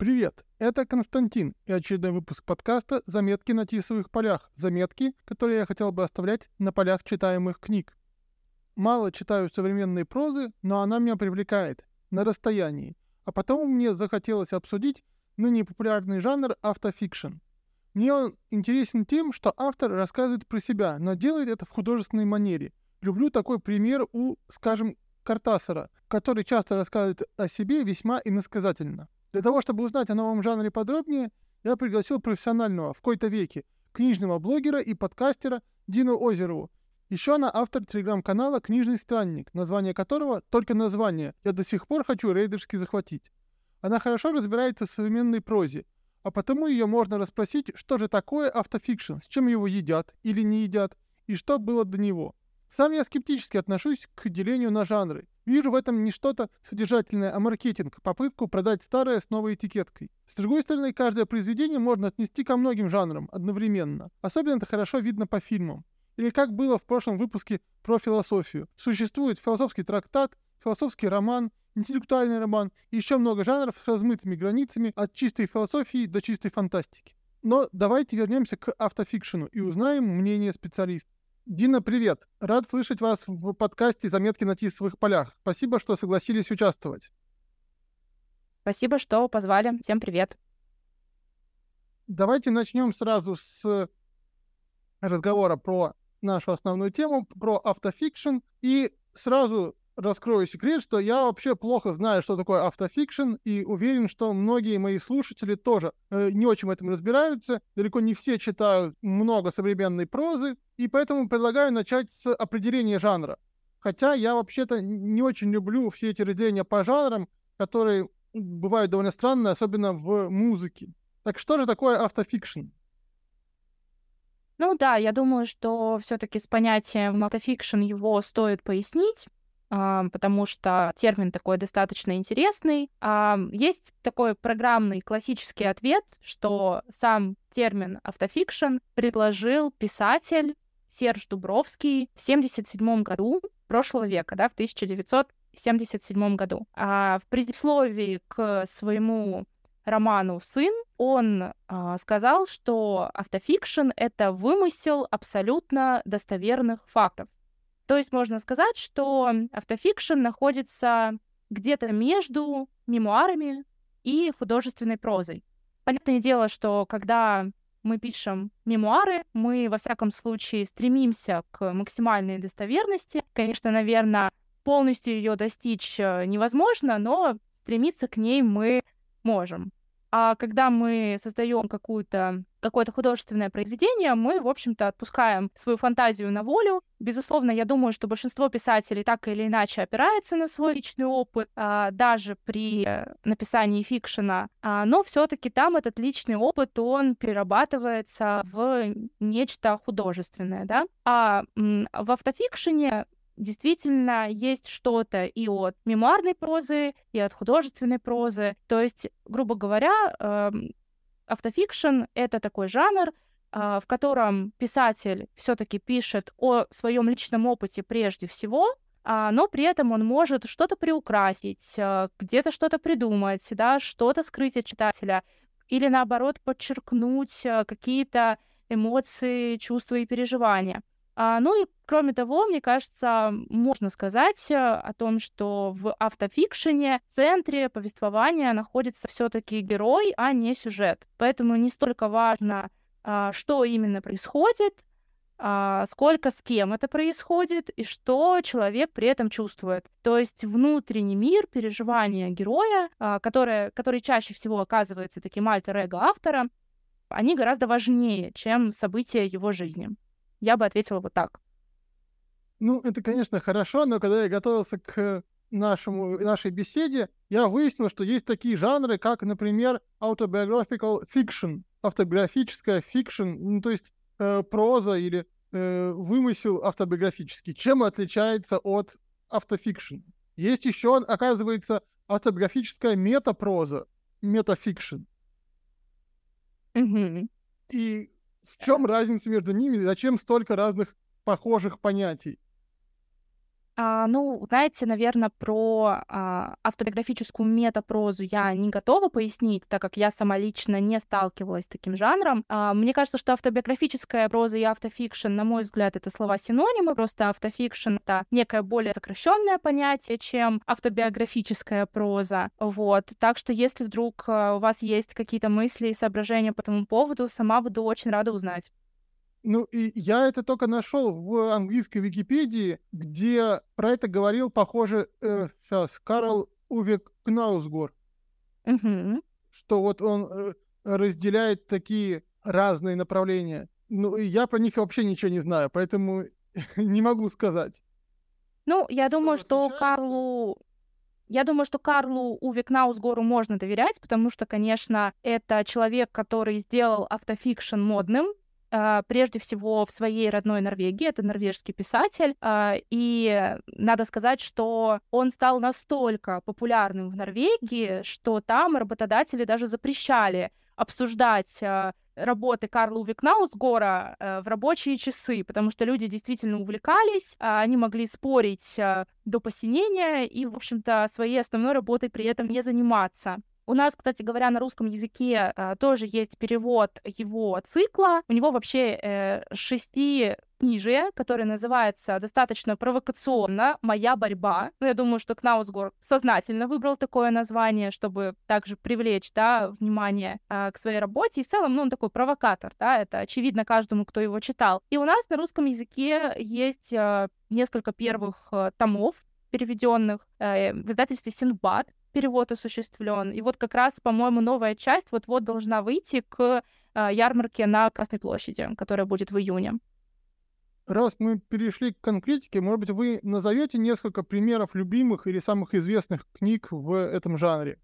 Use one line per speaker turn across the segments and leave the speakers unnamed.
Привет, это Константин и очередной выпуск подкаста «Заметки на тисовых полях». Заметки, которые я хотел бы оставлять на полях читаемых книг. Мало читаю современной прозы, но она меня привлекает на расстоянии. А потом мне захотелось обсудить ныне популярный жанр автофикшн. Мне он интересен тем, что автор рассказывает про себя, но делает это в художественной манере. Люблю такой пример у, скажем, Картасара, который часто рассказывает о себе весьма иносказательно. Для того, чтобы узнать о новом жанре подробнее, я пригласил профессионального в кои-то веке книжного блогера и подкастера Дину Озерову. Еще она автор телеграм-канала «Книжный странник», название которого, только название, я до сих пор хочу рейдерски захватить. Она хорошо разбирается в современной прозе, а потому ее можно расспросить, что же такое автофикшн, с чем его едят или не едят, и что было до него. Сам я скептически отношусь к делению на жанры. Вижу в этом не что-то содержательное, а маркетинг, попытку продать старое с новой этикеткой. С другой стороны, каждое произведение можно отнести ко многим жанрам одновременно. Особенно это хорошо видно по фильмам. Или как было в прошлом выпуске про философию. Существует философский трактат, философский роман, интеллектуальный роман и еще много жанров с размытыми границами от чистой философии до чистой фантастики. Но давайте вернемся к автофикшену и узнаем мнение специалистов. Дина, привет! Рад слышать вас в подкасте «Заметки на тисовых полях». Спасибо, что согласились участвовать.
Спасибо, что позвали. Всем привет.
Давайте начнем сразу с разговора про нашу основную тему, про автофикшн. И сразу раскрою секрет, что я вообще плохо знаю, что такое автофикшн, и уверен, что многие мои слушатели тоже э, не очень в этом разбираются. Далеко не все читают много современной прозы, и поэтому предлагаю начать с определения жанра. Хотя я вообще-то не очень люблю все эти разделения по жанрам, которые бывают довольно странные, особенно в музыке. Так что же такое автофикшн?
Ну да, я думаю, что все-таки с понятием автофикшн его стоит пояснить, потому что термин такой достаточно интересный. А, есть такой программный классический ответ, что сам термин автофикшн предложил писатель Серж Дубровский в 1977 году прошлого века, да, в 1977 году. А в предисловии к своему роману «Сын» он а, сказал, что автофикшн — это вымысел абсолютно достоверных фактов. То есть можно сказать, что автофикшн находится где-то между мемуарами и художественной прозой. Понятное дело, что когда мы пишем мемуары, мы во всяком случае стремимся к максимальной достоверности. Конечно, наверное, полностью ее достичь э, невозможно, но стремиться к ней мы можем. А когда мы создаем какую-то какое-то художественное произведение, мы, в общем-то, отпускаем свою фантазию на волю. Безусловно, я думаю, что большинство писателей так или иначе опирается на свой личный опыт, а, даже при написании фикшена, а, но все-таки там этот личный опыт, он перерабатывается в нечто художественное, да. А в автофикшене действительно есть что-то и от мемуарной прозы, и от художественной прозы. То есть, грубо говоря, эм, автофикшн — это такой жанр, а, в котором писатель все-таки пишет о своем личном опыте прежде всего, а, но при этом он может что-то приукрасить, а, где-то что-то придумать, да, что-то скрыть от читателя, или наоборот подчеркнуть какие-то эмоции, чувства и переживания. А, ну и кроме того, мне кажется, можно сказать э, о том, что в автофикшене в центре повествования находится все-таки герой, а не сюжет. Поэтому не столько важно, а, что именно происходит, а, сколько с кем это происходит и что человек при этом чувствует. То есть внутренний мир, переживания героя, который, который чаще всего оказывается таким альтер-эго автора, они гораздо важнее, чем события его жизни. Я бы ответила вот так.
Ну, это, конечно, хорошо, но когда я готовился к нашему, нашей беседе, я выяснил, что есть такие жанры, как, например, autobiographical fiction, автобиографическая фикшн, ну, то есть э, проза или э, вымысел автобиографический. Чем отличается от автофикшн? Есть еще, оказывается, автобиографическая метапроза, метафикшн.
Mm-hmm.
И в чем разница между ними? Зачем столько разных похожих понятий?
А, ну, знаете, наверное, про а, автобиографическую метапрозу я не готова пояснить, так как я сама лично не сталкивалась с таким жанром. А, мне кажется, что автобиографическая проза и автофикшн, на мой взгляд, это слова-синонимы, просто автофикшн — это некое более сокращенное понятие, чем автобиографическая проза. Вот. Так что если вдруг а, у вас есть какие-то мысли и соображения по этому поводу, сама буду очень рада узнать.
Ну, и я это только нашел в английской Википедии, где про это говорил, похоже, э, сейчас, Карл Увек Кнаусгор.
Угу.
Что вот он э, разделяет такие разные направления. Ну, и я про них вообще ничего не знаю, поэтому не могу сказать.
Ну, я думаю, что Карлу я думаю, что Карлу Уве Кнаусгору можно доверять, потому что, конечно, это человек, который сделал автофикшн модным, прежде всего в своей родной Норвегии. Это норвежский писатель. А, и надо сказать, что он стал настолько популярным в Норвегии, что там работодатели даже запрещали обсуждать а, работы Карла Викнаусгора в рабочие часы, потому что люди действительно увлекались, они могли спорить до посинения и, в общем-то, своей основной работой при этом не заниматься. У нас, кстати говоря, на русском языке э, тоже есть перевод его цикла. У него вообще э, шести книжие, которое называется достаточно провокационно «Моя борьба». Ну, я думаю, что Кнаусгор сознательно выбрал такое название, чтобы также привлечь, да, внимание э, к своей работе. И в целом, ну, он такой провокатор, да, это очевидно каждому, кто его читал. И у нас на русском языке есть э, несколько первых э, томов, переведенных э, в издательстве Синбад перевод осуществлен. И вот как раз, по-моему, новая часть вот-вот должна выйти к э, ярмарке на Красной площади, которая будет в июне.
Раз мы перешли к конкретике, может быть, вы назовете несколько примеров любимых или самых известных книг в этом жанре?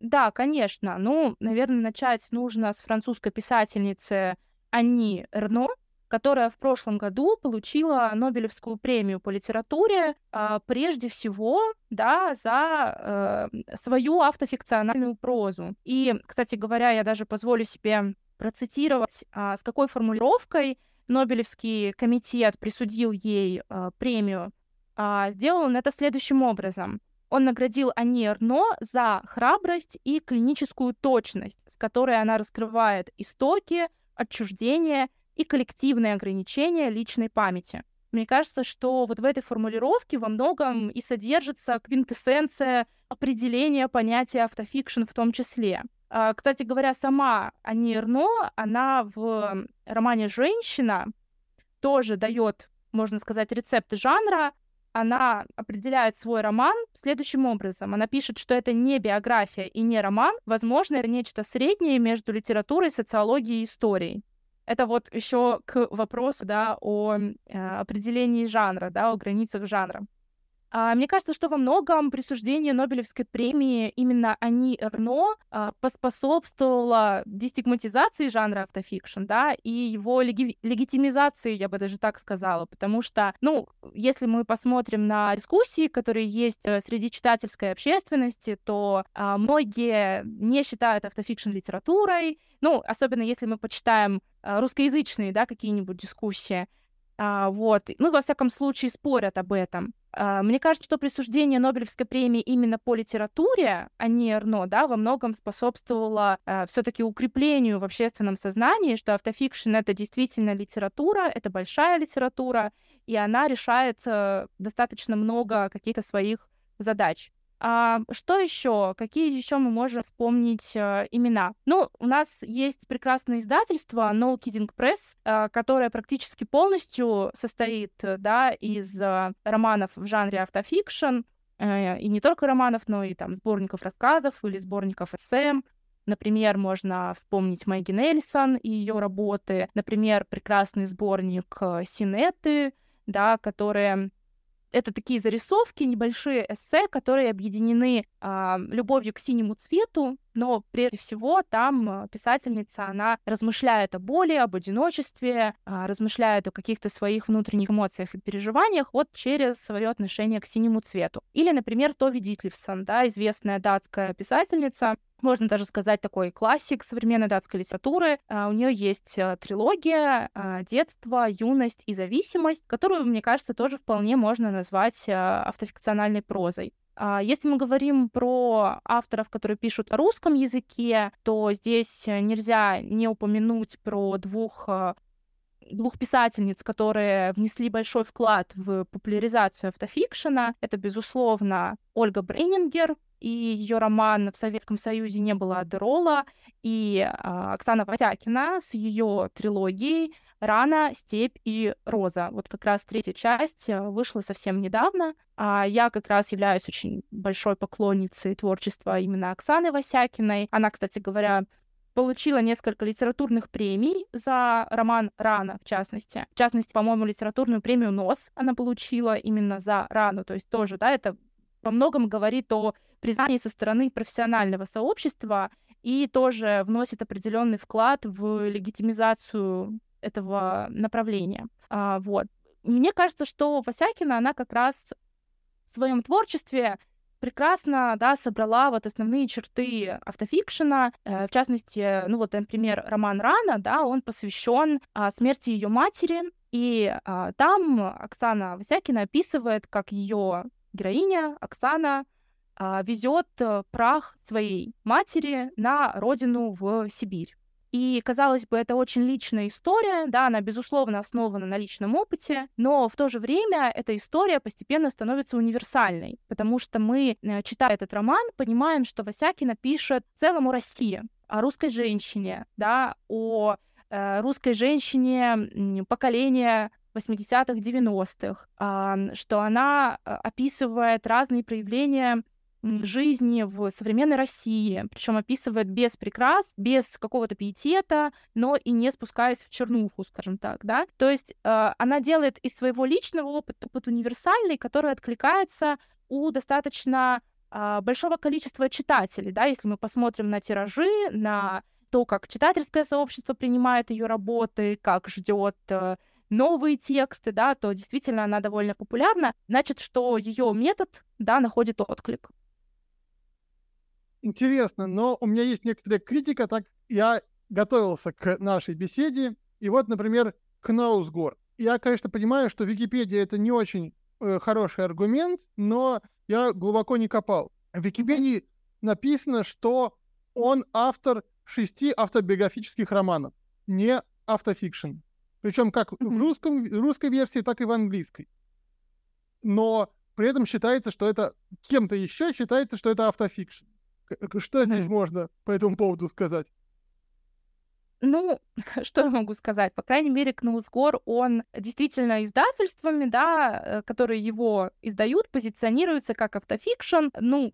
Да, конечно. Ну, наверное, начать нужно с французской писательницы Ани Эрно, которая в прошлом году получила Нобелевскую премию по литературе э, прежде всего да, за э, свою автофикциональную прозу. И, кстати говоря, я даже позволю себе процитировать, э, с какой формулировкой Нобелевский комитет присудил ей э, премию. Э, сделал он это следующим образом. Он наградил Ани Эрно за храбрость и клиническую точность, с которой она раскрывает истоки, отчуждение и коллективные ограничения личной памяти. Мне кажется, что вот в этой формулировке во многом и содержится квинтэссенция определения понятия автофикшн в том числе. А, кстати говоря, сама Ани Эрно, она в романе «Женщина» тоже дает, можно сказать, рецепт жанра. Она определяет свой роман следующим образом. Она пишет, что это не биография и не роман. Возможно, это нечто среднее между литературой, социологией и историей. Это вот еще к вопросу, да, о э, определении жанра, да, о границах жанра. А, мне кажется, что во многом присуждение Нобелевской премии именно Ани Эрно а, поспособствовало дестигматизации жанра автофикшн, да, и его леги- легитимизации, я бы даже так сказала, потому что, ну, если мы посмотрим на дискуссии, которые есть э, среди читательской общественности, то а, многие не считают автофикшн литературой, ну, особенно если мы почитаем а, русскоязычные, да, какие-нибудь дискуссии, а, вот, ну, во всяком случае, спорят об этом. А, мне кажется, что присуждение Нобелевской премии именно по литературе, а не Эрно, да, во многом способствовало а, все-таки укреплению в общественном сознании, что автофикшн — это действительно литература, это большая литература, и она решает а, достаточно много каких-то своих задач. А, что еще? Какие еще мы можем вспомнить а, имена? Ну, у нас есть прекрасное издательство No Kidding Press, а, которое практически полностью состоит да, из а, романов в жанре автофикшн, а, и не только романов, но и там сборников рассказов или сборников эссе. Например, можно вспомнить Мэгги Нельсон и ее работы. Например, прекрасный сборник Синеты, да, которые это такие зарисовки, небольшие эссе, которые объединены а, любовью к синему цвету, но прежде всего там э, писательница, она размышляет о боли, об одиночестве, а, размышляет о каких-то своих внутренних эмоциях и переживаниях вот через свое отношение к синему цвету. Или, например, Тови Дитлевсон, да, известная датская писательница, можно даже сказать, такой классик современной датской литературы. Uh, у нее есть uh, трилогия uh, «Детство», «Юность» и «Зависимость», которую, мне кажется, тоже вполне можно назвать автофикциональной прозой. Если мы говорим про авторов, которые пишут о русском языке, то здесь нельзя не упомянуть про двух двух писательниц, которые внесли большой вклад в популяризацию автофикшена. Это, безусловно, Ольга Брейнингер, и ее роман «В Советском Союзе не было Адерола», и а, Оксана Ватякина с ее трилогией «Рана», «Степь» и «Роза». Вот как раз третья часть э, вышла совсем недавно. А я как раз являюсь очень большой поклонницей творчества именно Оксаны Васякиной. Она, кстати говоря, получила несколько литературных премий за роман «Рана», в частности. В частности, по-моему, литературную премию «Нос» она получила именно за «Рану». То есть тоже, да, это во многом говорит о признании со стороны профессионального сообщества и тоже вносит определенный вклад в легитимизацию этого направления. А, вот. Мне кажется, что Васякина, она как раз в своем творчестве прекрасно, да, собрала вот основные черты автофикшена. Э, в частности, ну вот, например, роман «Рана», да, он посвящен а, смерти ее матери, и а, там Оксана Васякина описывает, как ее героиня Оксана а, везет э, прах своей матери на родину в Сибирь. И, казалось бы, это очень личная история, да, она, безусловно, основана на личном опыте, но в то же время эта история постепенно становится универсальной, потому что мы, э, читая этот роман, понимаем, что Васякина пишет в целом о России, о русской женщине, да, о э, русской женщине поколения 80-х, 90-х, что она э, описывает разные проявления жизни в современной России, причем описывает без прикрас, без какого-то пиетета, но и не спускаясь в чернуху, скажем так, да. То есть э, она делает из своего личного опыта опыт универсальный, который откликается у достаточно э, большого количества читателей, да, если мы посмотрим на тиражи, на то, как читательское сообщество принимает ее работы, как ждет э, новые тексты, да, то действительно она довольно популярна. Значит, что ее метод, да, находит отклик
интересно, но у меня есть некоторая критика, так я готовился к нашей беседе, и вот, например, Кнаусгор. Я, конечно, понимаю, что Википедия это не очень э, хороший аргумент, но я глубоко не копал. В Википедии написано, что он автор шести автобиографических романов, не автофикшн. Причем как в русском, русской версии, так и в английской. Но при этом считается, что это кем-то еще считается, что это автофикшн. Что здесь можно по этому поводу сказать?
Ну, что я могу сказать? По крайней мере, Кнаусгор, он действительно издательствами, да, э, которые его издают, позиционируется как автофикшн. Ну,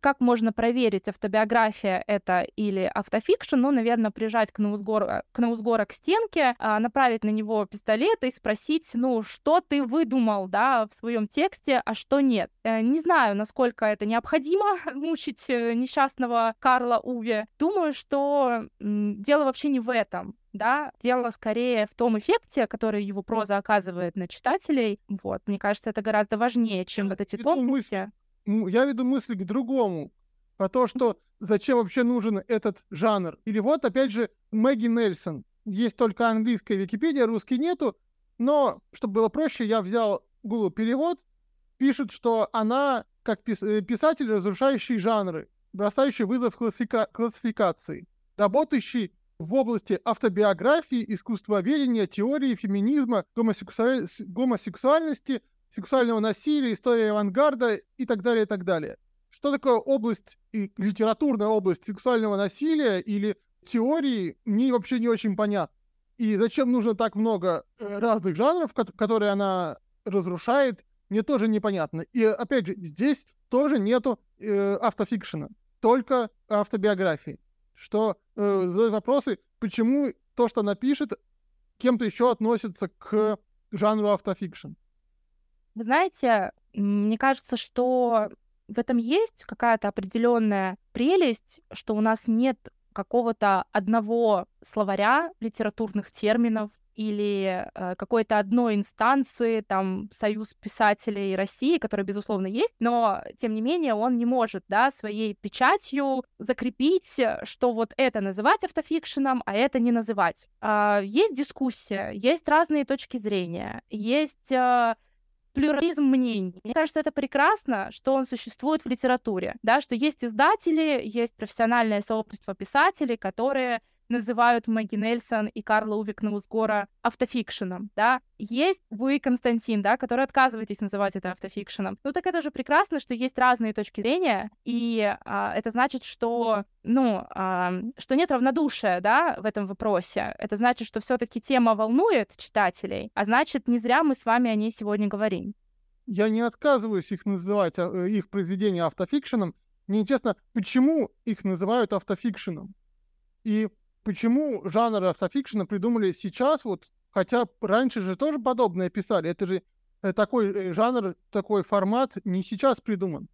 как можно проверить, автобиография это или автофикшн, ну, наверное, прижать Кнаусгора, Кнаусгора к стенке, а, направить на него пистолет и спросить, ну, что ты выдумал, да, в своем тексте, а что нет. Э, не знаю, насколько это необходимо мучить э, несчастного Карла Уве. Думаю, что дело вообще не в этом да, дело скорее в том эффекте, который его проза оказывает на читателей. Вот, мне кажется, это гораздо важнее, чем вот эти тонкости
я веду мысль к другому, про то, что зачем вообще нужен этот жанр. Или вот, опять же, Мэгги Нельсон. Есть только английская Википедия, русский нету, но, чтобы было проще, я взял Google перевод, пишет, что она как э, писатель, разрушающий жанры, бросающий вызов классифика- классификации, работающий в области автобиографии, искусствоведения, теории, феминизма, гомосексуаль... гомосексуальности, сексуального насилия, история авангарда и так далее, и так далее. Что такое область, и литературная область сексуального насилия или теории, мне вообще не очень понятно. И зачем нужно так много э, разных жанров, которые она разрушает, мне тоже непонятно. И опять же, здесь тоже нету э, автофикшена, только автобиографии. Что э, задают вопросы, почему то, что она пишет, кем-то еще относится к жанру автофикшн.
Вы знаете, мне кажется, что в этом есть какая-то определенная прелесть, что у нас нет какого-то одного словаря литературных терминов, или э, какой-то одной инстанции, там, Союз писателей России, который, безусловно, есть, но, тем не менее, он не может, да, своей печатью закрепить, что вот это называть автофикшеном, а это не называть. Э, есть дискуссия, есть разные точки зрения, есть... Э, плюрализм мнений. Мне кажется, это прекрасно, что он существует в литературе, да, что есть издатели, есть профессиональное сообщество писателей, которые называют Мэгги Нельсон и Карла Увикнаусгора автофикшеном, да. Есть вы, Константин, да, который отказываетесь называть это автофикшеном. Ну так это же прекрасно, что есть разные точки зрения, и а, это значит, что, ну, а, что нет равнодушия, да, в этом вопросе. Это значит, что все таки тема волнует читателей, а значит, не зря мы с вами о ней сегодня говорим.
Я не отказываюсь их называть, а, э, их произведения автофикшеном. Мне интересно, почему их называют автофикшеном? И почему жанр автофикшена придумали сейчас, вот, хотя раньше же тоже подобное писали. Это же э, такой э, жанр, такой формат не сейчас придуман.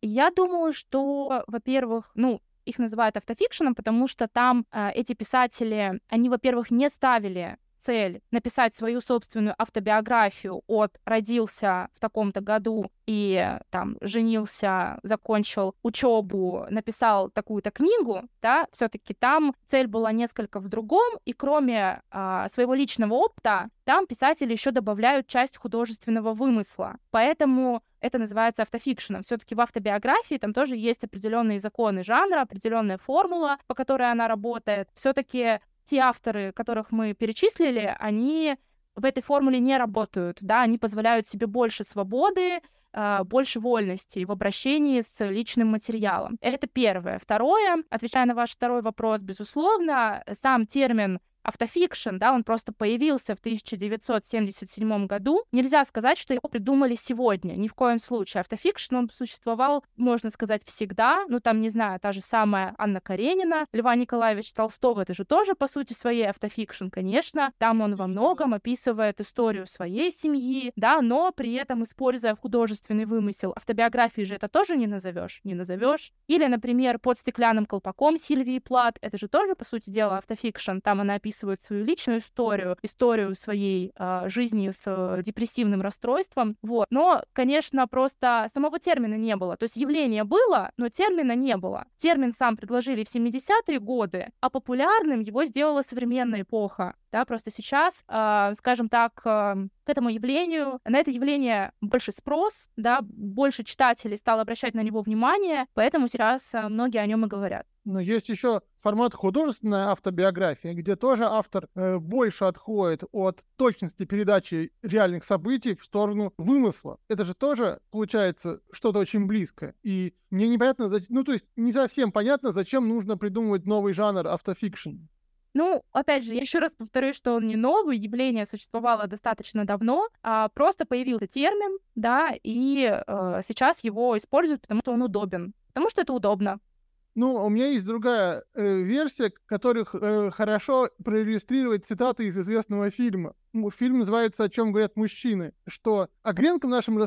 Я думаю, что, во-первых, ну, их называют автофикшеном, потому что там э, эти писатели, они, во-первых, не ставили цель написать свою собственную автобиографию от родился в таком-то году и там женился, закончил учебу, написал такую-то книгу, да, все-таки там цель была несколько в другом, и кроме а, своего личного опыта, там писатели еще добавляют часть художественного вымысла. Поэтому это называется автофикшеном. Все-таки в автобиографии там тоже есть определенные законы жанра, определенная формула, по которой она работает. Все-таки те авторы, которых мы перечислили, они в этой формуле не работают, да, они позволяют себе больше свободы, а, больше вольности в обращении с личным материалом. Это первое. Второе, отвечая на ваш второй вопрос, безусловно, сам термин автофикшн, да, он просто появился в 1977 году. Нельзя сказать, что его придумали сегодня, ни в коем случае. Автофикшн, он существовал, можно сказать, всегда. Ну, там, не знаю, та же самая Анна Каренина, Льва Николаевич Толстого, это же тоже, по сути, своей автофикшн, конечно. Там он во многом описывает историю своей семьи, да, но при этом используя художественный вымысел. Автобиографии же это тоже не назовешь, не назовешь. Или, например, под стеклянным колпаком Сильвии Плат, это же тоже, по сути дела, автофикшн. Там она описывает описывают свою личную историю, историю своей э, жизни с э, депрессивным расстройством. Вот. Но, конечно, просто самого термина не было. То есть явление было, но термина не было. Термин сам предложили в 70-е годы, а популярным его сделала современная эпоха. Да, просто сейчас, э, скажем так, э, к этому явлению, на это явление больше спрос, да, больше читателей стало обращать на него внимание, поэтому сейчас э, многие о нем и говорят.
Но есть еще формат художественная автобиография, где тоже автор э, больше отходит от точности передачи реальных событий в сторону вымысла. Это же тоже получается что-то очень близкое. И мне непонятно, ну то есть не совсем понятно, зачем нужно придумывать новый жанр автофикшн.
Ну, опять же, я еще раз повторюсь, что он не новый, явление существовало достаточно давно, а просто появился термин, да, и э, сейчас его используют, потому что он удобен, потому что это удобно.
Ну, у меня есть другая э, версия, которых э, хорошо проиллюстрировать цитаты из известного фильма. Фильм называется «О чем говорят мужчины», что а гренка в нашем э,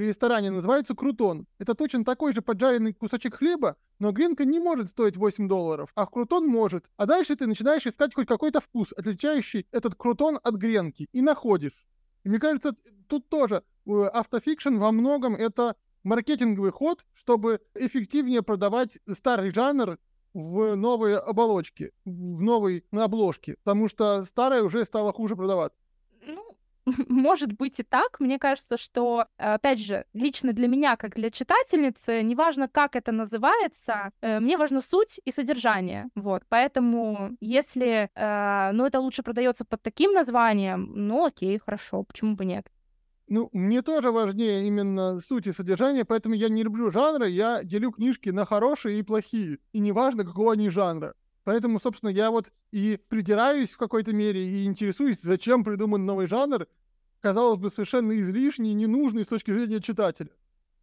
ресторане называется крутон. Это точно такой же поджаренный кусочек хлеба, но гренка не может стоить 8 долларов, а крутон может. А дальше ты начинаешь искать хоть какой-то вкус, отличающий этот крутон от гренки, и находишь. И мне кажется, тут тоже э, автофикшн во многом это маркетинговый ход, чтобы эффективнее продавать старый жанр в новые оболочки, в новой обложке, потому что старая уже стала хуже продаваться.
Ну, может быть и так. Мне кажется, что, опять же, лично для меня, как для читательницы, неважно, как это называется, э, мне важна суть и содержание. Вот. Поэтому, если э, ну, это лучше продается под таким названием, ну окей, хорошо, почему бы нет.
Ну, мне тоже важнее именно суть и содержание, поэтому я не люблю жанры, я делю книжки на хорошие и плохие, и неважно, какого они жанра. Поэтому, собственно, я вот и придираюсь в какой-то мере и интересуюсь, зачем придуман новый жанр, казалось бы, совершенно излишний ненужный с точки зрения читателя.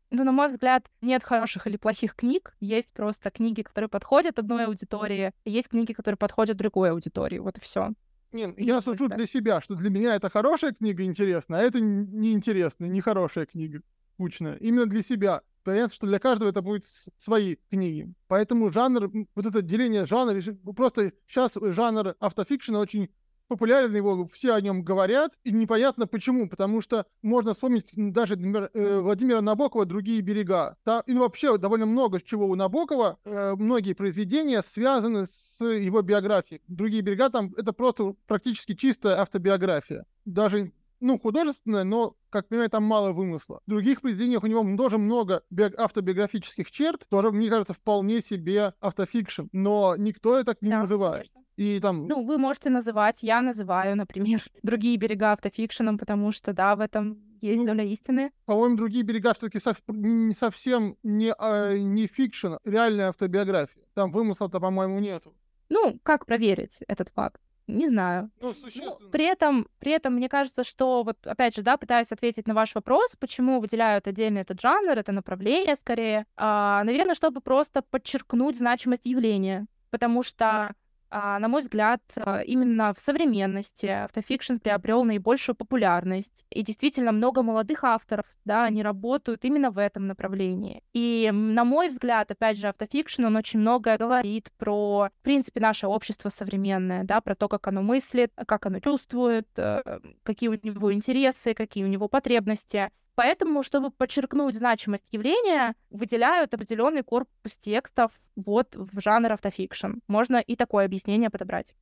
Ну, на мой взгляд, нет хороших или плохих книг. Есть просто книги, которые подходят одной аудитории, есть книги, которые подходят другой аудитории. Вот и все.
Не, я сужу для себя, что для меня это хорошая книга интересная, а это неинтересная, нехорошая книга, скучная. Именно для себя. понятно, что для каждого это будут свои книги. Поэтому жанр, вот это деление жанра, просто сейчас жанр автофикшена очень популярен, его все о нем говорят, и непонятно почему, потому что можно вспомнить даже, например, э, Владимира Набокова «Другие берега». Там, и вообще довольно много чего у Набокова, э, многие произведения связаны с его биографией. «Другие берега» там это просто практически чистая автобиография. Даже ну, художественная, но, как понимаю, там мало вымысла. В других произведениях у него тоже много автобиографических черт, тоже, мне кажется, вполне себе автофикшн, но никто это так не да, называет. Конечно.
И там... Ну, вы можете называть, я называю, например, другие берега автофикшеном, потому что, да, в этом есть ну, доля истины.
По-моему, другие берега все-таки сов... не совсем не, а, не фикшн, реальная автобиография. Там вымысла-то, по-моему, нету.
Ну, как проверить этот факт? Не знаю.
Ну, ну,
при этом, при этом мне кажется, что вот опять же, да, пытаюсь ответить на ваш вопрос, почему выделяют отдельно этот жанр, это направление скорее. А, наверное, чтобы просто подчеркнуть значимость явления, потому что на мой взгляд, а, именно в современности автофикшн приобрел наибольшую популярность. И действительно много молодых авторов, да, они работают именно в этом направлении. И, на мой взгляд, опять же, автофикшн, он очень многое говорит про, в принципе, наше общество современное, да, про то, как оно мыслит, как оно чувствует, э, какие у него интересы, какие у него потребности. Поэтому, чтобы подчеркнуть значимость явления, выделяют определенный корпус текстов вот в жанр автофикшн. Можно и такое объяснение подобрать.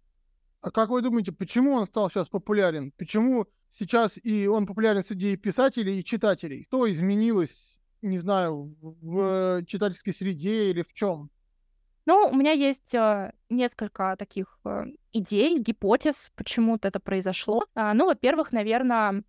А как вы думаете, почему он стал сейчас популярен? Почему сейчас и он популярен среди писателей и читателей? Что изменилось, не знаю, в читательской среде или в чем?
Ну, у меня есть э, несколько таких э, идей, гипотез, почему это произошло. А, ну, во-первых, наверное,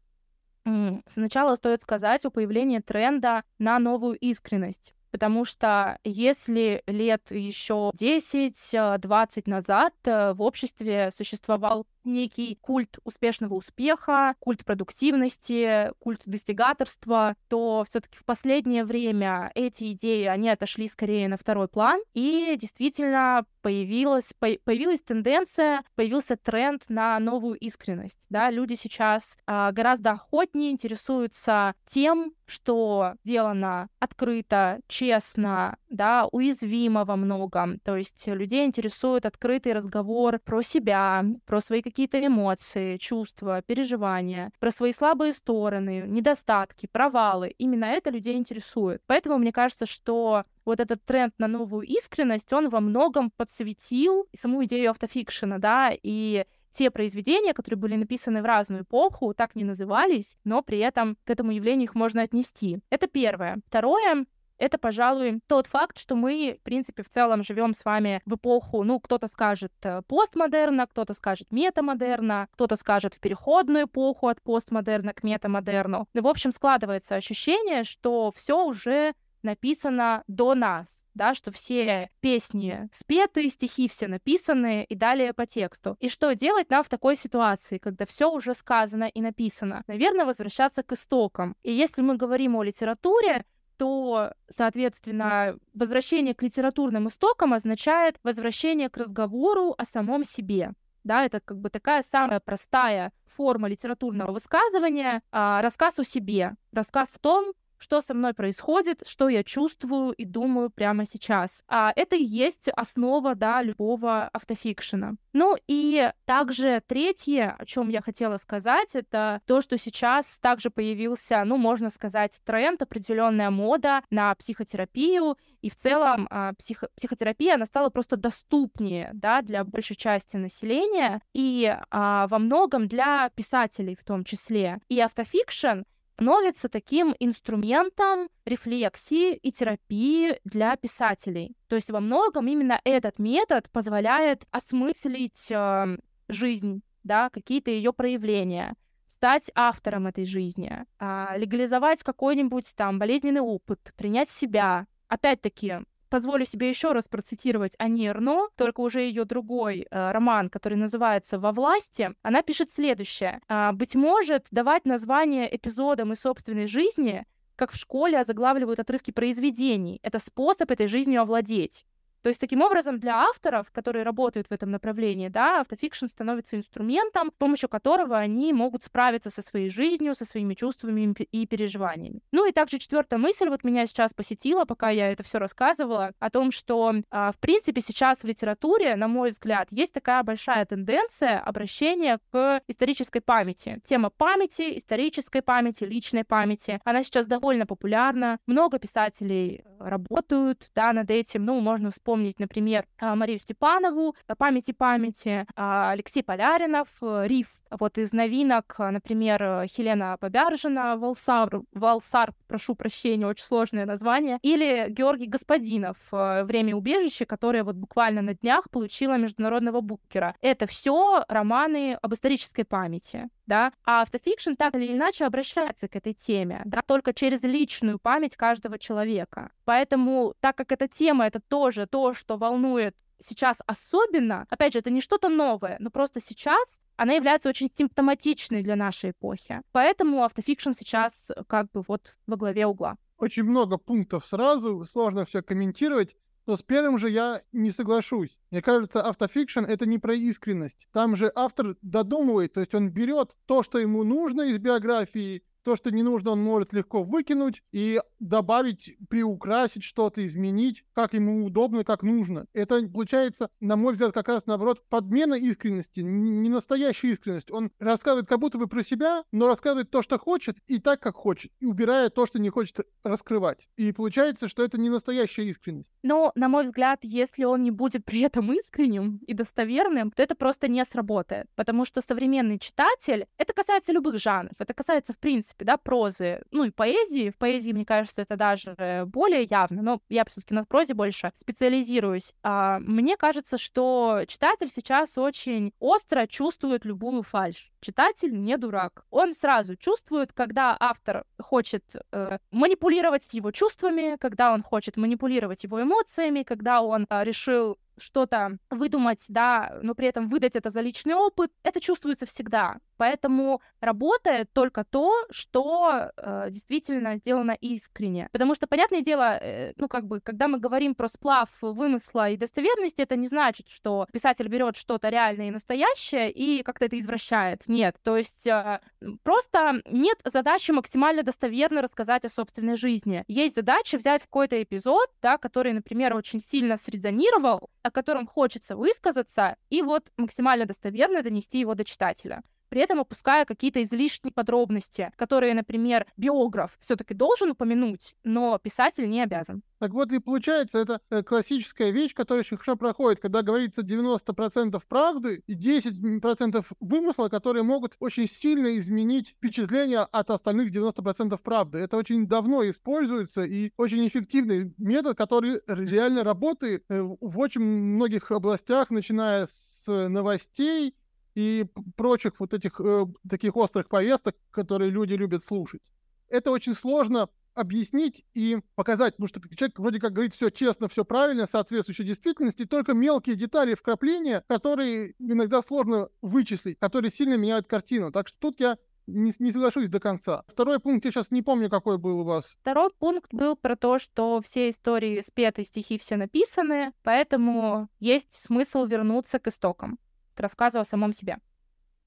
Сначала стоит сказать о появлении тренда на новую искренность. Потому что если лет еще 10-20 назад э, в обществе существовал некий культ успешного успеха, культ продуктивности, культ достигаторства, то все-таки в последнее время эти идеи, они отошли скорее на второй план, и действительно появилась, появилась тенденция, появился тренд на новую искренность. Да? Люди сейчас а, гораздо охотнее интересуются тем, что сделано открыто, честно, да, уязвимо во многом. То есть людей интересует открытый разговор про себя, про свои какие-то эмоции, чувства, переживания, про свои слабые стороны, недостатки, провалы. Именно это людей интересует. Поэтому мне кажется, что вот этот тренд на новую искренность, он во многом подсветил саму идею автофикшена, да, и те произведения, которые были написаны в разную эпоху, так не назывались, но при этом к этому явлению их можно отнести. Это первое. Второе, это, пожалуй, тот факт, что мы, в принципе, в целом живем с вами в эпоху, ну, кто-то скажет э, постмодерна, кто-то скажет метамодерна, кто-то скажет в переходную эпоху от постмодерна к метамодерну. Ну, в общем, складывается ощущение, что все уже написано до нас, да, что все песни спеты, стихи все написаны и далее по тексту. И что делать нам в такой ситуации, когда все уже сказано и написано? Наверное, возвращаться к истокам. И если мы говорим о литературе, то, соответственно, возвращение к литературным истокам означает возвращение к разговору о самом себе. Да, это как бы такая самая простая форма литературного высказывания, а, рассказ о себе, рассказ о том, что со мной происходит, что я чувствую и думаю прямо сейчас. А это и есть основа, да, любого автофикшена. Ну и также третье, о чем я хотела сказать, это то, что сейчас также появился, ну, можно сказать, тренд, определенная мода на психотерапию, и в целом а, психо психотерапия, она стала просто доступнее, да, для большей части населения, и а, во многом для писателей в том числе. И автофикшн становится таким инструментом рефлексии и терапии для писателей. То есть во многом именно этот метод позволяет осмыслить э, жизнь, да, какие-то ее проявления, стать автором этой жизни, э, легализовать какой-нибудь там болезненный опыт, принять себя. Опять-таки, позволю себе еще раз процитировать Ани Эрно, только уже ее другой э, роман, который называется «Во власти». Она пишет следующее. «А, «Быть может, давать название эпизодам из собственной жизни как в школе озаглавливают отрывки произведений. Это способ этой жизнью овладеть. То есть, таким образом, для авторов, которые работают в этом направлении, да, автофикшн становится инструментом, с помощью которого они могут справиться со своей жизнью, со своими чувствами и переживаниями. Ну и также четвертая мысль вот меня сейчас посетила, пока я это все рассказывала, о том, что, а, в принципе, сейчас в литературе, на мой взгляд, есть такая большая тенденция обращения к исторической памяти. Тема памяти, исторической памяти, личной памяти, она сейчас довольно популярна. Много писателей работают, да, над этим. Ну, можно вспомнить, например, а, Марию Степанову, «Памяти памяти», а, Алексей Поляринов, э, «Риф». Вот из новинок, например, Хелена Побяржина, «Валсар», «Валсар», прошу прощения, очень сложное название, или Георгий Господинов, э, «Время убежища», которое вот буквально на днях получила международного букера. Это все романы об исторической памяти да, а автофикшн так или иначе обращается к этой теме, да, только через личную память каждого человека. Поэтому, так как эта тема — это тоже то, что волнует сейчас особенно, опять же, это не что-то новое, но просто сейчас она является очень симптоматичной для нашей эпохи. Поэтому автофикшн сейчас как бы вот во главе угла.
Очень много пунктов сразу, сложно все комментировать. Но с первым же я не соглашусь. Мне кажется, автофикшн — это не про искренность. Там же автор додумывает, то есть он берет то, что ему нужно из биографии, то, что не нужно, он может легко выкинуть и добавить, приукрасить что-то, изменить, как ему удобно, как нужно. Это получается, на мой взгляд, как раз наоборот подмена искренности, не настоящая искренность. Он рассказывает как будто бы про себя, но рассказывает то, что хочет, и так, как хочет, и убирая то, что не хочет раскрывать. И получается, что это не настоящая искренность.
Но, на мой взгляд, если он не будет при этом искренним и достоверным, то это просто не сработает. Потому что современный читатель, это касается любых жанров, это касается, в принципе, да, прозы, ну и поэзии. В поэзии, мне кажется, это даже более явно, но я все-таки на прозе больше специализируюсь. А, мне кажется, что читатель сейчас очень остро чувствует любую фальшь. Читатель не дурак. Он сразу чувствует, когда автор хочет э, манипулировать его чувствами, когда он хочет манипулировать его эмоциями, когда он э, решил что-то выдумать, да, но при этом выдать это за личный опыт, это чувствуется всегда. Поэтому работает только то, что э, действительно сделано искренне. Потому что, понятное дело, э, ну, как бы, когда мы говорим про сплав вымысла и достоверности, это не значит, что писатель берет что-то реальное и настоящее и как-то это извращает. Нет. То есть э, просто нет задачи максимально достоверно рассказать о собственной жизни. Есть задача взять какой-то эпизод, да, который, например, очень сильно срезонировал, о котором хочется высказаться, и вот максимально достоверно донести его до читателя при этом опуская какие-то излишние подробности, которые, например, биограф все-таки должен упомянуть, но писатель не обязан.
Так вот и получается, это э, классическая вещь, которая очень хорошо проходит, когда говорится 90% правды и 10% вымысла, которые могут очень сильно изменить впечатление от остальных 90% правды. Это очень давно используется и очень эффективный метод, который реально работает э, в очень многих областях, начиная с новостей и прочих вот этих э, таких острых повесток, которые люди любят слушать. Это очень сложно объяснить и показать, потому что человек вроде как говорит все честно, все правильно, соответствующей действительности, только мелкие детали вкрапления, которые иногда сложно вычислить, которые сильно меняют картину. Так что тут я не, не соглашусь до конца. Второй пункт, я сейчас не помню, какой был у вас.
Второй пункт был про то, что все истории спеты, стихи все написаны, поэтому есть смысл вернуться к истокам рассказу о самом себе?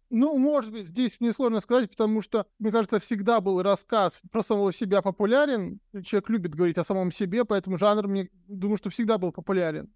Ну, может быть, здесь мне сложно сказать, потому что, мне кажется, всегда был рассказ про самого себя популярен. Человек любит говорить о самом себе, поэтому жанр, мне думаю, что всегда был популярен.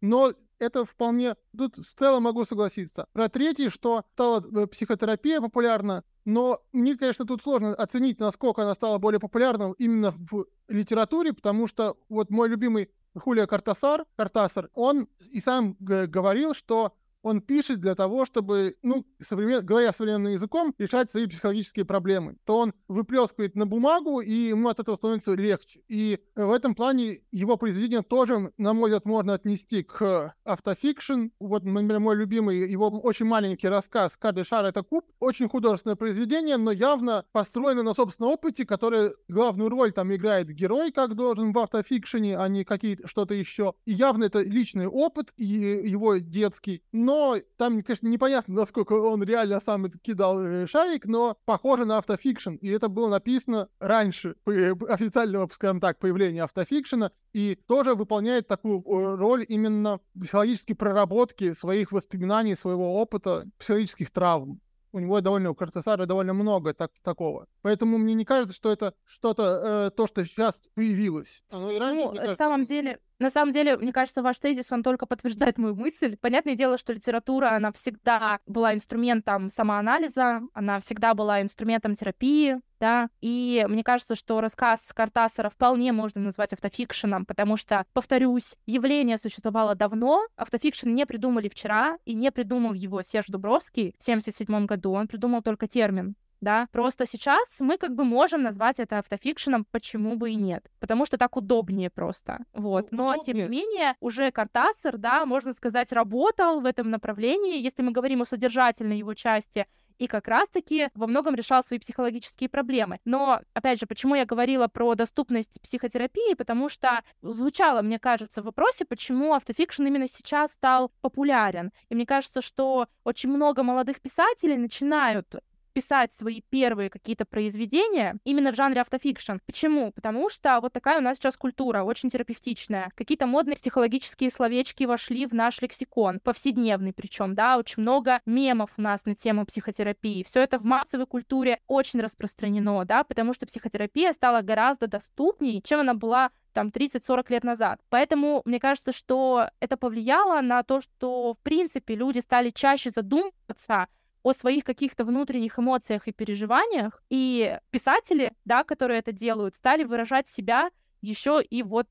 Но это вполне... Тут в целом могу согласиться. Про третий, что стала э, психотерапия популярна, но мне, конечно, тут сложно оценить, насколько она стала более популярна именно в литературе, потому что вот мой любимый Хулия Картасар, Картасар, он и сам говорил, что он пишет для того, чтобы, ну, современ... говоря современным языком, решать свои психологические проблемы. То он выплескивает на бумагу, и ему от этого становится легче. И в этом плане его произведение тоже, на мой взгляд, можно отнести к автофикшн. Вот, например, мой любимый, его очень маленький рассказ «Каждый шар — это куб». Очень художественное произведение, но явно построено на собственном опыте, который главную роль там играет герой, как должен в автофикшене, а не какие-то что-то еще. И явно это личный опыт, и его детский. Но но там, конечно, непонятно, насколько он реально сам кидал э, шарик, но похоже на автофикшн, и это было написано раньше официального, скажем так, появления автофикшена, и тоже выполняет такую э, роль именно психологической проработки своих воспоминаний, своего опыта, психологических травм у него довольно, у Картасара довольно много так, такого. Поэтому мне не кажется, что это что-то, э, то, что сейчас появилось.
Оно и раньше, ну, на самом деле, на самом деле, мне кажется, ваш тезис, он только подтверждает мою мысль. Понятное дело, что литература, она всегда была инструментом самоанализа, она всегда была инструментом терапии, да, и мне кажется, что рассказ Картасара вполне можно назвать автофикшеном, потому что, повторюсь, явление существовало давно, автофикшн не придумали вчера, и не придумал его Серж Дубровский в 1977 году, он придумал только термин да. Просто сейчас мы как бы можем назвать это автофикшеном, почему бы и нет. Потому что так удобнее просто. Вот. Но, удобнее. тем не менее, уже Картасар, да, можно сказать, работал в этом направлении, если мы говорим о содержательной его части, и как раз-таки во многом решал свои психологические проблемы. Но, опять же, почему я говорила про доступность психотерапии, потому что звучало, мне кажется, в вопросе, почему автофикшн именно сейчас стал популярен. И мне кажется, что очень много молодых писателей начинают писать свои первые какие-то произведения именно в жанре автофикшн. Почему? Потому что вот такая у нас сейчас культура, очень терапевтичная. Какие-то модные психологические словечки вошли в наш лексикон, повседневный причем, да, очень много мемов у нас на тему психотерапии. Все это в массовой культуре очень распространено, да, потому что психотерапия стала гораздо доступнее, чем она была там 30-40 лет назад. Поэтому мне кажется, что это повлияло на то, что, в принципе, люди стали чаще задумываться о своих каких-то внутренних эмоциях и переживаниях, и писатели, да, которые это делают, стали выражать себя еще и вот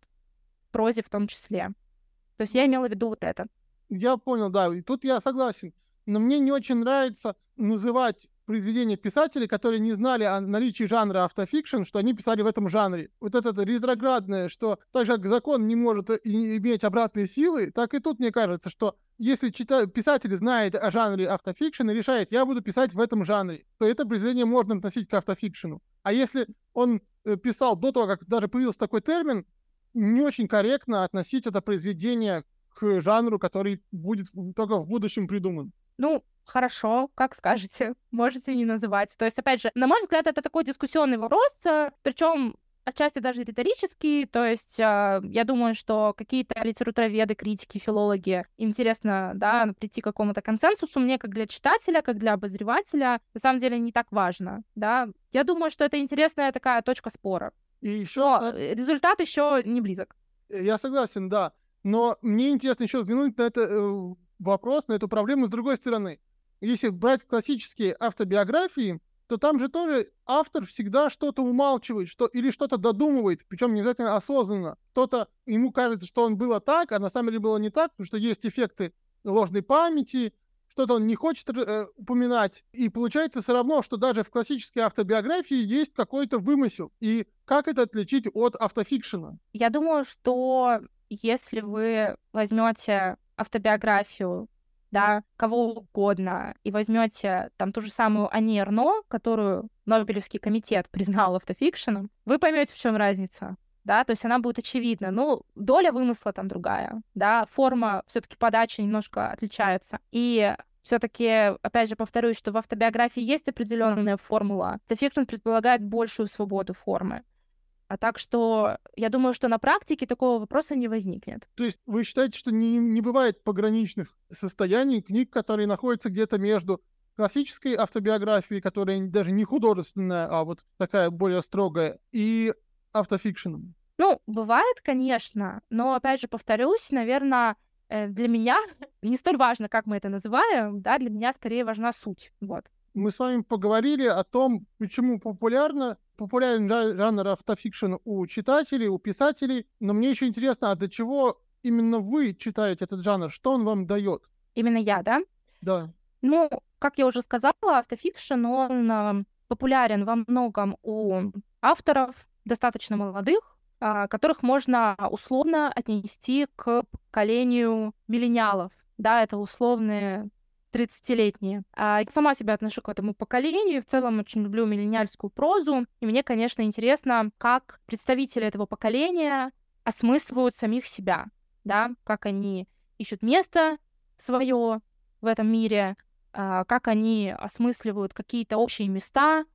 в прозе в том числе. То есть я имела в виду вот это.
Я понял, да, и тут я согласен. Но мне не очень нравится называть произведения писателей, которые не знали о наличии жанра автофикшн, что они писали в этом жанре. Вот это ретроградное, что так же как закон не может иметь обратные силы, так и тут мне кажется, что если чита... писатель знает о жанре автофикшн и решает, я буду писать в этом жанре, то это произведение можно относить к автофикшену. А если он э, писал до того, как даже появился такой термин, не очень корректно относить это произведение к жанру, который будет только в будущем придуман.
Ну, хорошо, как скажете, можете не называть. То есть, опять же, на мой взгляд, это такой дискуссионный вопрос, э, причем отчасти даже риторический, то есть э, я думаю, что какие-то литературоведы, критики, филологи, интересно, да, прийти к какому-то консенсусу, мне как для читателя, как для обозревателя, на самом деле не так важно, да. Я думаю, что это интересная такая точка спора. И еще... Но э, результат еще не близок.
Я согласен, да. Но мне интересно еще взглянуть на этот э, вопрос, на эту проблему с другой стороны. Если брать классические автобиографии, то там же тоже автор всегда что-то умалчивает, что или что-то додумывает, причем не обязательно осознанно. Кто-то, ему кажется, что он было так, а на самом деле было не так, потому что есть эффекты ложной памяти, что-то он не хочет э, упоминать. И получается все равно, что даже в классической автобиографии есть какой-то вымысел. И как это отличить от автофикшена?
Я думаю, что если вы возьмете автобиографию да, кого угодно, и возьмете там ту же самую Ани Эрно, которую Нобелевский комитет признал автофикшеном, вы поймете, в чем разница. Да, то есть она будет очевидна. Ну, доля вымысла там другая, да, форма все-таки подачи немножко отличается. И все-таки, опять же, повторюсь, что в автобиографии есть определенная формула. Автофикшн предполагает большую свободу формы. А так что я думаю, что на практике такого вопроса не возникнет.
То есть вы считаете, что не, не бывает пограничных состояний книг, которые находятся где-то между классической автобиографией, которая даже не художественная, а вот такая более строгая, и автофикшеном?
Ну, бывает, конечно, но, опять же, повторюсь, наверное, э, для меня не столь важно, как мы это называем, да, для меня скорее важна суть, вот.
Мы с вами поговорили о том, почему популярно популярен жанр автофикшн у читателей, у писателей, но мне еще интересно, а для чего именно вы читаете этот жанр? Что он вам дает?
Именно я, да?
Да.
Ну, как я уже сказала, автофикшн, он э, популярен во многом у авторов, достаточно молодых, э, которых можно условно отнести к поколению миллениалов. Да, это условные 30-летние. А, сама себя отношу к этому поколению, в целом очень люблю миллениальскую прозу, и мне, конечно, интересно, как представители этого поколения осмысливают самих себя, да, как они ищут место свое в этом мире, а, как они осмысливают какие-то общие места,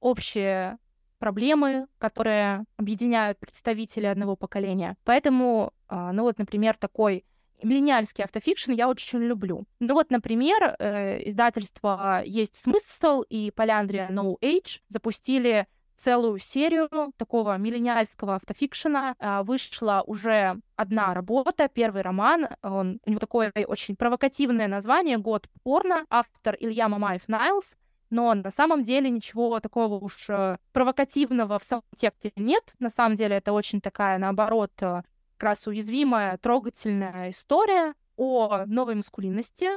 общие проблемы, которые объединяют представителей одного поколения. Поэтому, а, ну вот, например, такой миллениальский автофикшн я очень люблю. Ну вот, например, э, издательство «Есть смысл» и Поляндрия No Age запустили целую серию такого миллениальского автофикшена. А, вышла уже одна работа, первый роман. Он, у него такое очень провокативное название «Год порно». Автор Илья Мамаев Найлс. Но на самом деле ничего такого уж э, провокативного в самом тексте нет. На самом деле это очень такая, наоборот, э, как раз уязвимая, трогательная история о новой маскулинности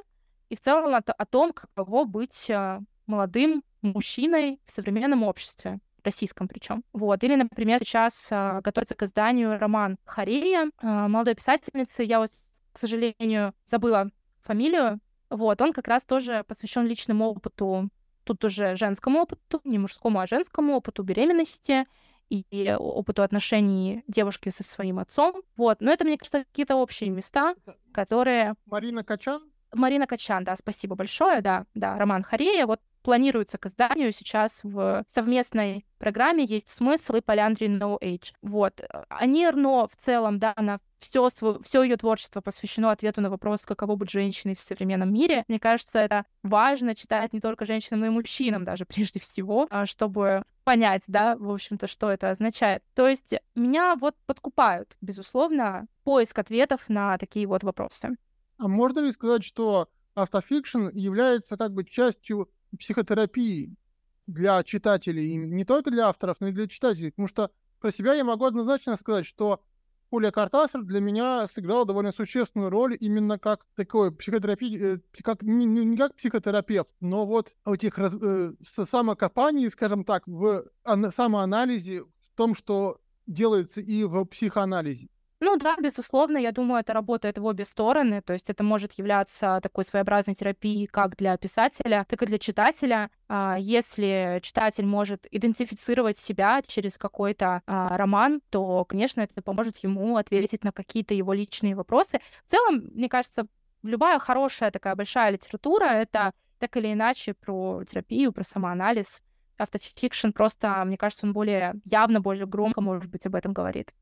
и в целом о, о том, каково быть э, молодым мужчиной в современном обществе российском причем. Вот. Или, например, сейчас э, готовится к изданию роман Харея, э, молодой писательницы. Я вот, к сожалению, забыла фамилию. Вот, он как раз тоже посвящен личному опыту, тут уже женскому опыту, не мужскому, а женскому опыту беременности и опыту отношений девушки со своим отцом. Вот, но это, мне кажется, какие-то общие места, которые...
Марина Качан?
Марина Качан, да, спасибо большое, да, да, роман Харея. Вот планируется к изданию сейчас в совместной программе «Есть смысл» и «Поляндрий No Age». Вот. Они Арно в целом, да, она все, все ее творчество посвящено ответу на вопрос, каково быть женщиной в современном мире. Мне кажется, это важно читать не только женщинам, но и мужчинам даже прежде всего, а, чтобы понять, да, в общем-то, что это означает. То есть меня вот подкупают, безусловно, поиск ответов на такие вот вопросы.
А можно ли сказать, что автофикшн является как бы частью психотерапии для читателей, и не только для авторов, но и для читателей, потому что про себя я могу однозначно сказать, что Пуля Картасер для меня сыграла довольно существенную роль именно как такой психотерапии, э, как, не, не как психотерапевт, но вот в этих раз, э, самокопании, скажем так, в ан- самоанализе, в том, что делается и в психоанализе.
Ну да, безусловно, я думаю, это работает в обе стороны. То есть это может являться такой своеобразной терапией как для писателя, так и для читателя. А, если читатель может идентифицировать себя через какой-то а, роман, то, конечно, это поможет ему ответить на какие-то его личные вопросы. В целом, мне кажется, любая хорошая такая большая литература — это так или иначе про терапию, про самоанализ. Автофикшн просто, мне кажется, он более явно, более громко, может быть, об этом говорит.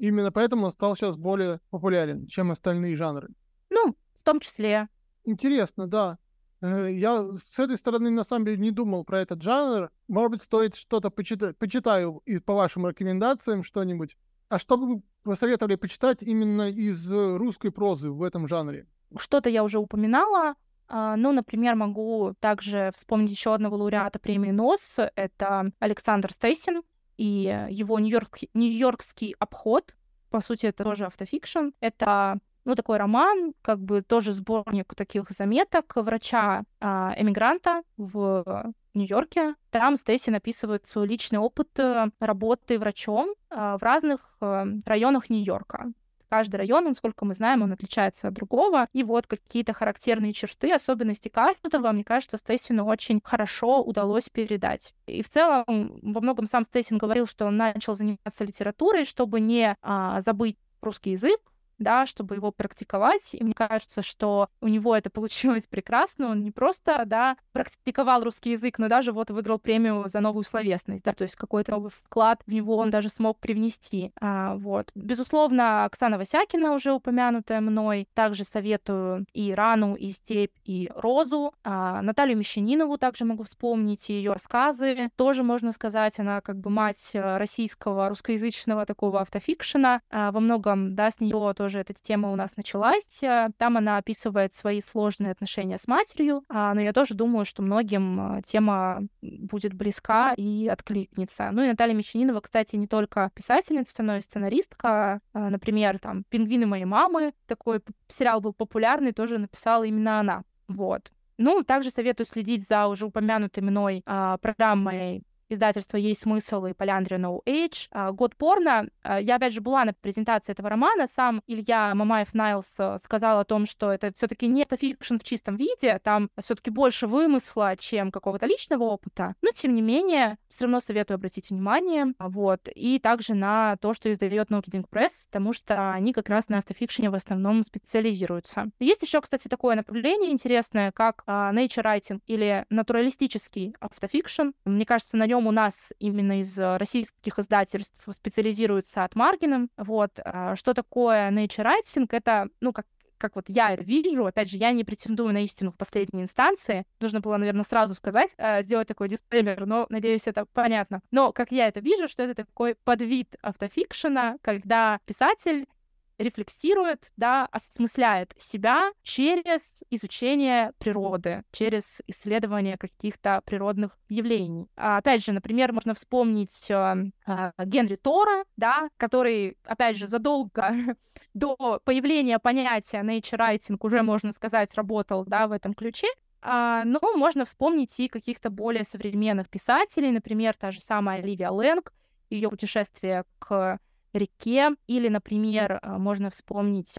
Именно поэтому он стал сейчас более популярен, чем остальные жанры.
Ну, в том числе.
Интересно, да. Э, я с этой стороны на самом деле не думал про этот жанр. Может быть, стоит что-то почитать, почитаю и по вашим рекомендациям что-нибудь. А что бы вы посоветовали почитать именно из русской прозы в этом жанре?
Что-то я уже упоминала. А, ну, например, могу также вспомнить еще одного лауреата премии НОС. Это Александр Стейсин и его нью-йоркский, обход, по сути, это тоже автофикшн. Это ну, такой роман, как бы тоже сборник таких заметок врача-эмигранта в Нью-Йорке. Там Стейси написывает свой личный опыт э, работы врачом а, в разных э, районах Нью-Йорка. Каждый район, насколько мы знаем, он отличается от другого. И вот какие-то характерные черты, особенности каждого, мне кажется, Стейсину очень хорошо удалось передать. И в целом, во многом сам Стейсин говорил, что он начал заниматься литературой, чтобы не а, забыть русский язык, да, чтобы его практиковать. И мне кажется, что у него это получилось прекрасно. Он не просто, да, практиковал русский язык, но даже вот выиграл премию за новую словесность, да, то есть какой-то новый вклад в него он даже смог привнести. А, вот. Безусловно, Оксана Васякина, уже упомянутая мной, также советую и Рану, и Степь, и Розу. А, Наталью Мещанинову также могу вспомнить, ее рассказы. Тоже можно сказать, она как бы мать э, российского, русскоязычного такого автофикшена. А, во многом, да, с нее тоже тоже эта тема у нас началась. Э, там она описывает свои сложные отношения с матерью, а, но я тоже думаю, что многим э, тема будет близка и откликнется. Ну и Наталья Мещанинова, кстати, не только писательница, но и сценаристка. А, например, там «Пингвины моей мамы», такой сериал был популярный, тоже написала именно она. Вот. Ну, также советую следить за уже упомянутой мной а, программой издательства «Есть смысл» и «Поляндрия No Age». А, «Год порно». А, я, опять же, была на презентации этого романа. Сам Илья Мамаев Найлс э, сказал о том, что это все таки не автофикшн в чистом виде, там все таки больше вымысла, чем какого-то личного опыта. Но, тем не менее, все равно советую обратить внимание. Вот. И также на то, что издает No Kidding Press, потому что они как раз на автофикшене в основном специализируются. Есть еще, кстати, такое направление интересное, как nature writing или натуралистический автофикшн. Мне кажется, на нем у нас именно из российских издательств специализируется от Маргином. Вот. Uh, что такое nature writing? Это, ну, как как вот я вижу, опять же, я не претендую на истину в последней инстанции. Нужно было, наверное, сразу сказать, э, сделать такой дисклеймер, но, надеюсь, это понятно. Но, как я это вижу, что это такой подвид автофикшена, когда писатель рефлексирует, да, осмысляет себя через изучение природы, через исследование каких-то природных явлений. А, опять же, например, можно вспомнить э, э, Генри Тора, да, который, опять же, задолго до появления понятия nature writing уже, можно сказать, работал, да, в этом ключе. А, но можно вспомнить и каких-то более современных писателей, например, та же самая Оливия Лэнг, ее путешествие к реке. Или, например, э, можно вспомнить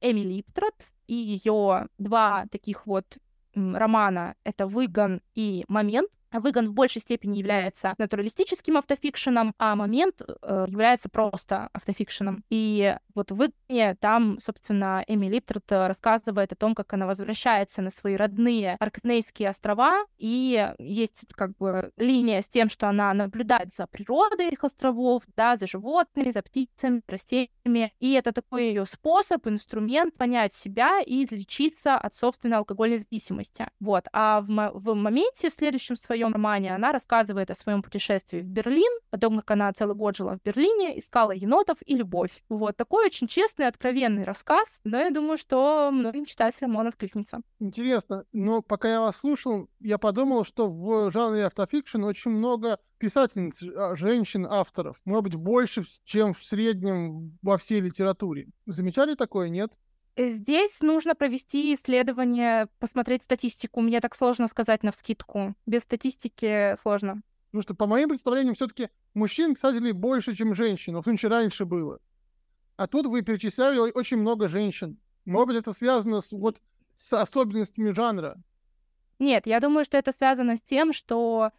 Эми Липтрот и ее два таких вот романа — это «Выгон» и «Момент», Выгон в большей степени является натуралистическим автофикшеном, а момент э, является просто автофикшеном. И вот в Выгоне там, собственно, Эми Липтрот рассказывает о том, как она возвращается на свои родные Аркнейские острова, и есть как бы линия с тем, что она наблюдает за природой этих островов, да, за животными, за птицами, растениями, и это такой ее способ, инструмент понять себя и излечиться от собственной алкогольной зависимости. Вот. А в, в моменте, в следующем своем своем романе она рассказывает о своем путешествии в Берлин, о том, как она целый год жила в Берлине, искала енотов и любовь. Вот такой очень честный, откровенный рассказ, но я думаю, что многим читателям он откликнется.
Интересно, но пока я вас слушал, я подумал, что в жанре автофикшн очень много писательниц, а, женщин-авторов. Может быть, больше, чем в среднем во всей литературе. Замечали такое, нет?
Здесь нужно провести исследование, посмотреть статистику. Мне так сложно сказать на вскидку. Без статистики сложно.
Потому что, по моим представлениям, все-таки мужчин, писателей больше, чем женщин. В случае раньше было. А тут вы перечисляли очень много женщин. Может быть, это связано с, вот, с особенностями жанра?
Нет, я думаю, что это связано с тем, что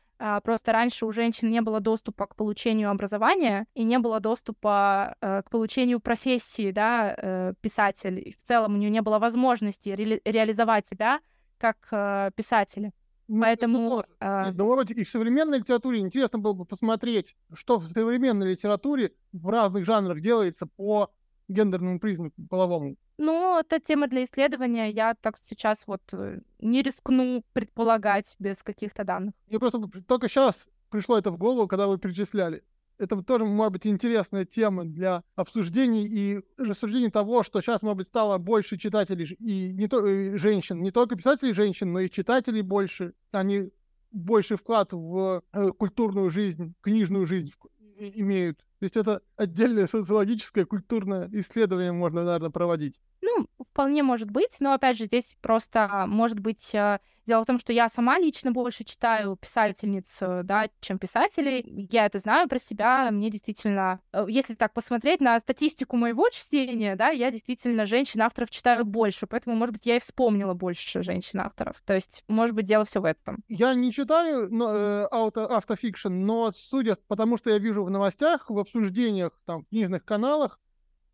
просто раньше у женщин не было доступа к получению образования и не было доступа э, к получению профессии, да, э, писатель. И в целом у нее не было возможности ре- реализовать себя как э, писателя. Ну, Поэтому...
Э... Ну, может, и в современной литературе интересно было бы посмотреть, что в современной литературе в разных жанрах делается по гендерному признаку половому.
Ну, это тема для исследования. Я так сейчас вот э, не рискну предполагать без каких-то данных.
Мне просто только сейчас пришло это в голову, когда вы перечисляли. Это тоже, может быть, интересная тема для обсуждений и рассуждений того, что сейчас, может быть, стало больше читателей и не то, и женщин, не только писателей женщин, но и читателей больше. Они больше вклад в э, культурную жизнь, книжную жизнь имеют. То есть это отдельное социологическое, культурное исследование можно, наверное, проводить.
Ну, вполне может быть, но опять же здесь просто может быть э, Дело в том, что я сама лично больше читаю писательниц, э, да, чем писателей. Я это знаю про себя. Мне действительно, э, если так посмотреть на статистику моего чтения, да, я действительно женщин-авторов читаю больше, поэтому, может быть, я и вспомнила больше женщин-авторов. То есть, может быть, дело все в этом.
Я не читаю но, э, но судя, потому что я вижу в новостях, в обсуждениях, там, в книжных каналах,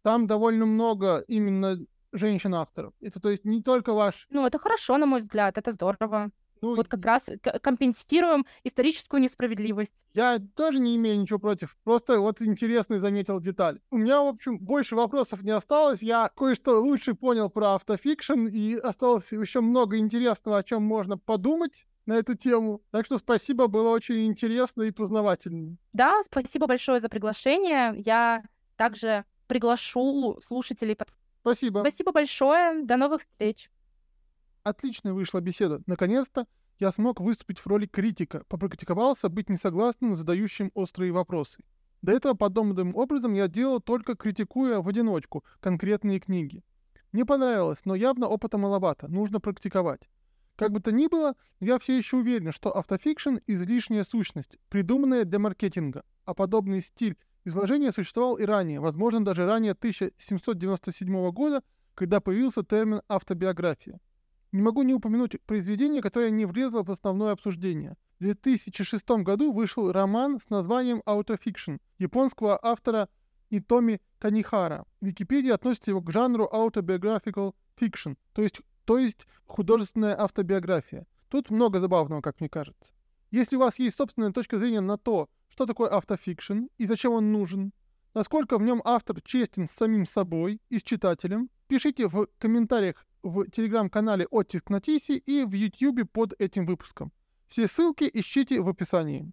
там довольно много именно женщин-авторов. Это то есть не только ваш...
Ну, это хорошо, на мой взгляд, это здорово. Ну, вот как раз компенсируем историческую несправедливость.
Я тоже не имею ничего против. Просто вот интересный заметил деталь. У меня, в общем, больше вопросов не осталось. Я кое-что лучше понял про автофикшн, и осталось еще много интересного, о чем можно подумать на эту тему. Так что спасибо, было очень интересно и познавательно.
Да, спасибо большое за приглашение. Я также приглашу слушателей под
Спасибо.
Спасибо большое. До новых встреч.
Отличная вышла беседа. Наконец-то я смог выступить в роли критика, попрактиковался быть несогласным, задающим острые вопросы. До этого подобным образом я делал только критикуя в одиночку конкретные книги. Мне понравилось, но явно опыта маловато, нужно практиковать. Как бы то ни было, я все еще уверен, что автофикшн — излишняя сущность, придуманная для маркетинга, а подобный стиль изложения существовал и ранее, возможно, даже ранее 1797 года, когда появился термин «автобиография». Не могу не упомянуть произведение, которое не влезло в основное обсуждение. В 2006 году вышел роман с названием «Аутофикшн» японского автора Хитоми Канехара. Википедия относит его к жанру autobiographical fiction, то есть то есть художественная автобиография. Тут много забавного, как мне кажется. Если у вас есть собственная точка зрения на то, что такое автофикшн и зачем он нужен, насколько в нем автор честен с самим собой и с читателем, пишите в комментариях в телеграм-канале «Оттиск на Тисе» и в ютьюбе под этим выпуском. Все ссылки ищите в описании.